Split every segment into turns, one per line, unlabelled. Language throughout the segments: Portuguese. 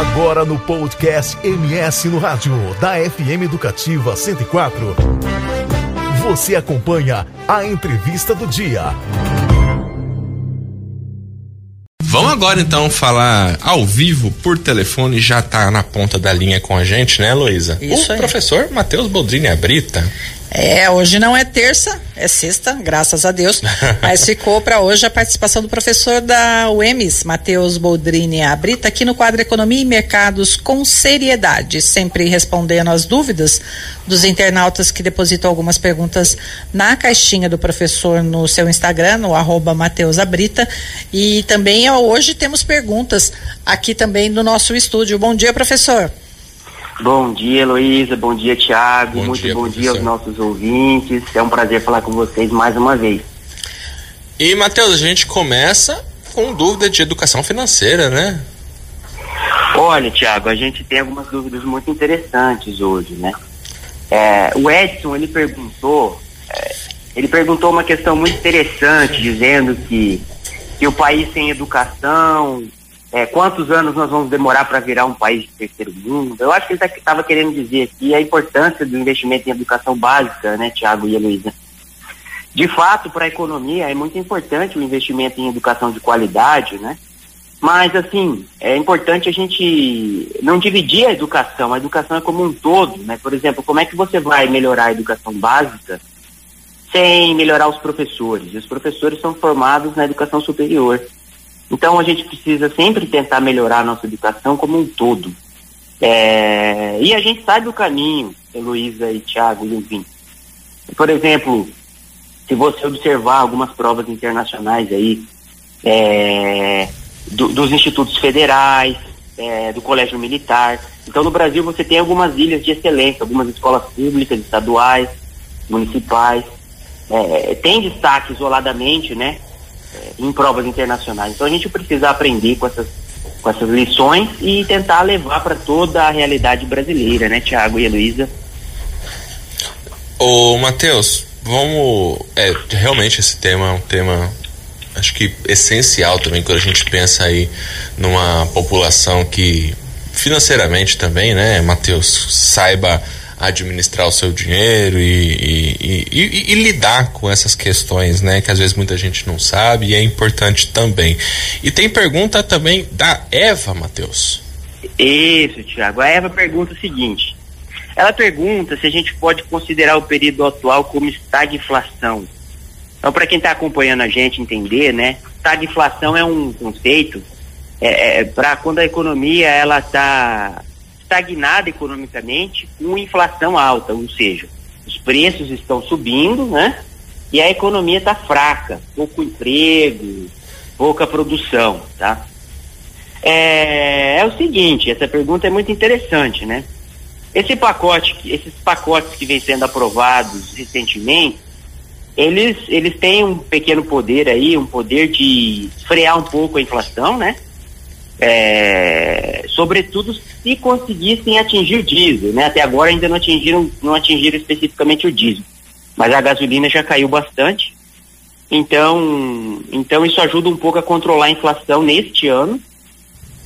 Agora no podcast MS no Rádio, da FM Educativa 104. Você acompanha a entrevista do dia.
Vamos agora então falar ao vivo por telefone, já tá na ponta da linha com a gente, né, Luísa? O
aí.
professor Matheus Boldrini Abrita.
É, hoje não é terça, é sexta, graças a Deus. Mas ficou para hoje a participação do professor da UEMS, Matheus Boldrini Abrita, aqui no quadro Economia e Mercados com seriedade, sempre respondendo as dúvidas dos internautas que depositam algumas perguntas na caixinha do professor no seu Instagram, no arroba Matheus Abrita. E também hoje temos perguntas aqui também no nosso estúdio. Bom dia, professor.
Bom dia, Heloísa. Bom dia, Tiago. Muito
dia,
bom
professor.
dia aos nossos ouvintes. É um prazer falar com vocês mais uma vez.
E, Matheus, a gente começa com dúvida de educação financeira, né?
Olha, Tiago, a gente tem algumas dúvidas muito interessantes hoje, né? É, o Edson, ele perguntou, é, ele perguntou uma questão muito interessante, dizendo que, que o país sem educação, é, quantos anos nós vamos demorar para virar um país de terceiro mundo? Eu acho que ele estava querendo dizer aqui a importância do investimento em educação básica, né, Tiago e Heloísa? De fato, para a economia é muito importante o investimento em educação de qualidade, né? Mas, assim, é importante a gente não dividir a educação. A educação é como um todo, né? Por exemplo, como é que você vai melhorar a educação básica sem melhorar os professores? E os professores são formados na educação superior. Então, a gente precisa sempre tentar melhorar a nossa educação como um todo. É, E a gente sabe o caminho, Heloísa e Tiago e Luvin. Por exemplo, se você observar algumas provas internacionais aí, é, do- dos institutos federais, é, do colégio militar. Então, no Brasil, você tem algumas ilhas de excelência, algumas escolas públicas, estaduais, municipais. É, tem destaque isoladamente, né, em provas internacionais. Então, a gente precisa aprender com essas, com essas lições e tentar levar para toda a realidade brasileira, né, Tiago e Heloísa?
Ô, Matheus, vamos. É, realmente esse tema é um tema, acho que essencial também quando a gente pensa aí numa população que financeiramente também, né, Matheus, saiba administrar o seu dinheiro e, e- e- e- lidar com essas questões, né, que às vezes muita gente não sabe e é importante também. E tem pergunta também da Eva, Matheus.
Isso, Tiago. A Eva pergunta o seguinte: ela pergunta se a gente pode considerar o período atual como estagflação. Então, para quem está acompanhando a gente entender, né, estagflação é um conceito é, para quando a economia ela está estagnada economicamente com inflação alta, ou seja, os preços estão subindo, né, e a economia está fraca, pouco emprego, pouca produção, tá? É, é o seguinte, essa pergunta é muito interessante, né? Esse pacote, esses pacotes que vêm sendo aprovados recentemente, eles, eles têm um pequeno poder aí, um poder de frear um pouco a inflação, né? É, sobretudo se conseguissem atingir o diesel, né? Até agora ainda não atingiram, não atingiram especificamente o diesel, mas a gasolina já caiu bastante. Então, então isso ajuda um pouco a controlar a inflação neste ano.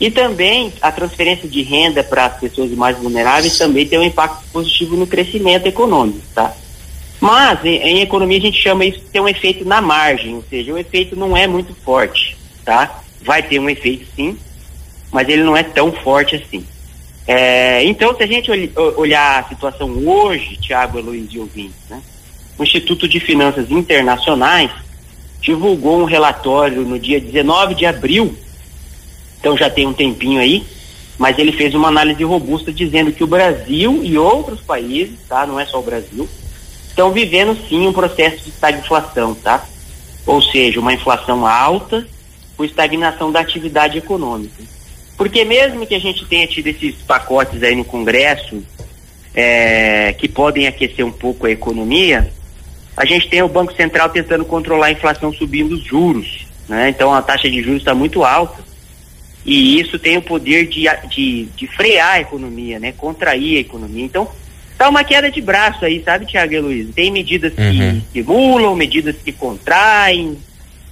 E também a transferência de renda para as pessoas mais vulneráveis também tem um impacto positivo no crescimento econômico, tá? Mas em, em economia a gente chama isso de ter um efeito na margem, ou seja, o efeito não é muito forte, tá? Vai ter um efeito sim, mas ele não é tão forte assim. É, então, se a gente olh- o- olhar a situação hoje, Tiago, Luiz e ouvintes, né? O Instituto de Finanças Internacionais divulgou um relatório no dia 19 de abril então já tem um tempinho aí, mas ele fez uma análise robusta dizendo que o Brasil e outros países, tá? Não é só o Brasil, estão vivendo sim um processo de estagflação, tá? Ou seja, uma inflação alta com estagnação da atividade econômica. Porque mesmo que a gente tenha tido esses pacotes aí no Congresso é, que podem aquecer um pouco a economia, a gente tem o Banco Central tentando controlar a inflação subindo os juros, né? Então a taxa de juros está muito alta e isso tem o poder de, de, de frear a economia, né? Contrair a economia. Então, tá uma queda de braço aí, sabe, Tiago e Luiz? Tem medidas
Uhum.
que estimulam, medidas que contraem,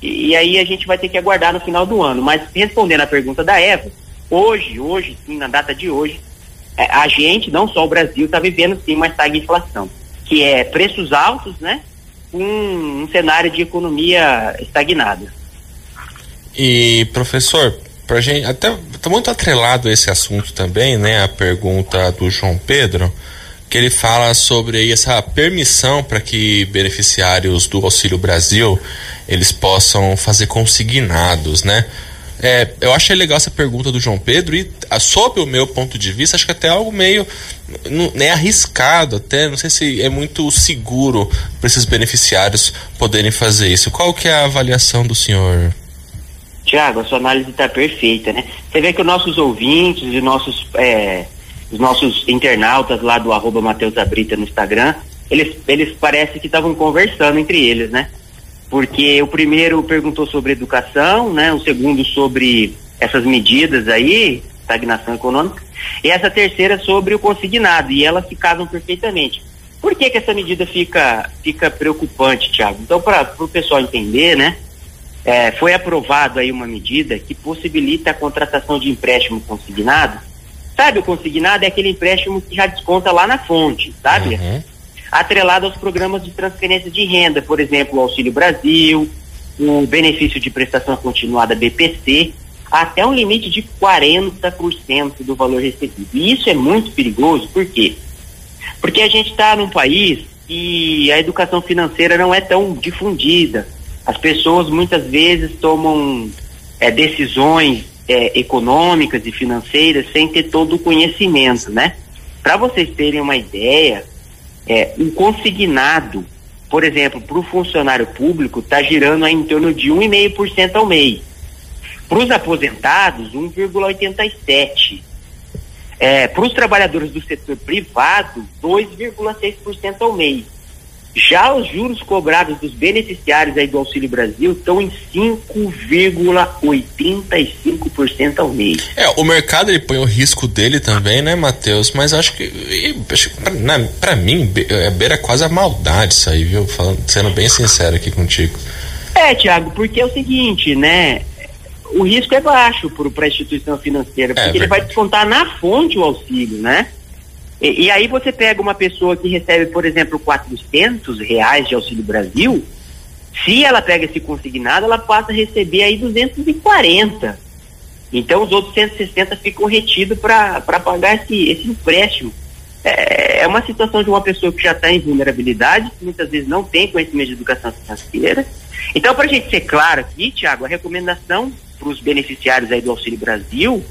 e, e aí a gente vai ter que aguardar no final do ano. Mas respondendo a pergunta da Eva, hoje, hoje, sim, na data de hoje, é, a gente, não só o Brasil, está vivendo sim uma estagflação, que é preços altos, né? Um, um cenário de economia estagnada.
E, professor, pra gente, até tá muito atrelado esse assunto também, né? A pergunta do João Pedro, que ele fala sobre essa permissão para que beneficiários do Auxílio Brasil eles possam fazer consignados, né? É, eu achei legal essa pergunta do João Pedro e, sob o meu ponto de vista, acho que até algo meio né, arriscado, até não sei se é muito seguro para esses beneficiários poderem fazer isso. Qual que é a avaliação do senhor?
Tiago, a sua análise está perfeita, né? Você vê que os nossos ouvintes e nossos, é, os nossos internautas lá do arroba Abrita no Instagram, eles, eles parecem que estavam conversando entre eles, né? Porque o primeiro perguntou sobre educação, né? O segundo sobre essas medidas aí, estagnação econômica, e essa terceira sobre o consignado, e elas ficavam perfeitamente. Por que, que essa medida fica, fica preocupante, Tiago? Então, para o pessoal entender, né? É, foi aprovado aí uma medida que possibilita a contratação de empréstimo consignado. Sabe, o consignado é aquele empréstimo que já desconta lá na fonte, sabe? Uhum atrelado aos programas de transferência de renda, por exemplo, o Auxílio Brasil, o benefício de prestação continuada BPC, até um limite de 40% do valor recebido. E isso é muito perigoso, por quê? Porque a gente está num país e a educação financeira não é tão difundida. As pessoas muitas vezes tomam é, decisões é, econômicas e financeiras sem ter todo o conhecimento, né? Para vocês terem uma ideia, é, um consignado, por exemplo, para o funcionário público, está girando em torno de 1,5% ao mês. Para os aposentados, 1,87%. É, para os trabalhadores do setor privado, 2,6% ao mês. Já os juros cobrados dos beneficiários aí do Auxílio Brasil estão em 5,85% ao mês.
É, o mercado ele põe o risco dele também, né, Matheus? Mas acho que, para mim, é, beira quase a maldade isso aí, viu? Falando, sendo bem sincero aqui contigo.
É, Tiago, porque é o seguinte, né? O risco é baixo para a instituição financeira, é porque é, ele vai descontar na fonte o auxílio, né? E, e, aí você pega uma pessoa que recebe, por exemplo, 400 reais de Auxílio Brasil, se ela pega esse consignado, ela passa a receber aí 240. Então os outros 160 ficam retidos para pagar esse, esse empréstimo. É, é uma situação de uma pessoa que já está em vulnerabilidade, que muitas vezes não tem conhecimento de educação financeira. Então, para a gente ser claro aqui, Tiago, a recomendação para os beneficiários aí do Auxílio Brasil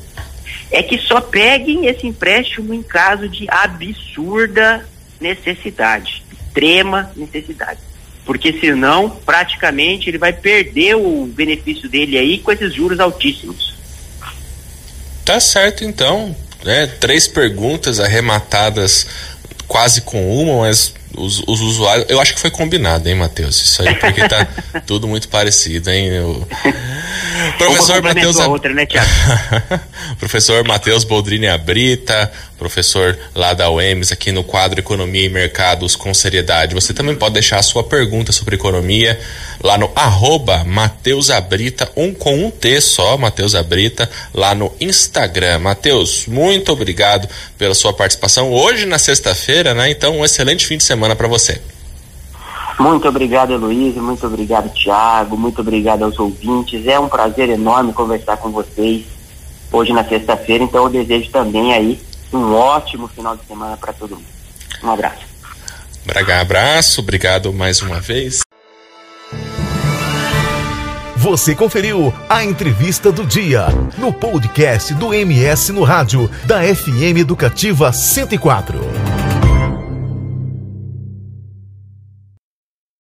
é que só peguem esse empréstimo em caso de absurda necessidade, extrema necessidade. Porque senão, praticamente, ele vai perder o benefício dele aí com esses juros altíssimos.
Tá certo, então. Né? Três perguntas arrematadas quase com uma, mas os, os, usuários. Eu acho que foi combinado, hein, Matheus? Isso aí, porque tá tudo muito parecido, hein? Eu... Professor Matheus.
outra, né,
professor Matheus Boldrini Abrita, professor lá da UEMS, aqui no quadro Economia e Mercados com Seriedade. Você também pode deixar a sua pergunta sobre economia lá no arroba Matheus Abrita, um com um T só, Matheus Abrita, lá no Instagram. Matheus, muito obrigado pela sua participação hoje na sexta-feira, né? Então, um excelente fim de semana para você.
Muito obrigado, Heloísa, muito obrigado, Tiago, muito obrigado aos ouvintes. É um prazer enorme conversar com vocês hoje na sexta-feira, então eu desejo também aí um ótimo final de semana para todo mundo. Um abraço.
Braga, abraço, obrigado mais uma vez.
Você conferiu a entrevista do dia no podcast do MS no rádio da FM Educativa 104.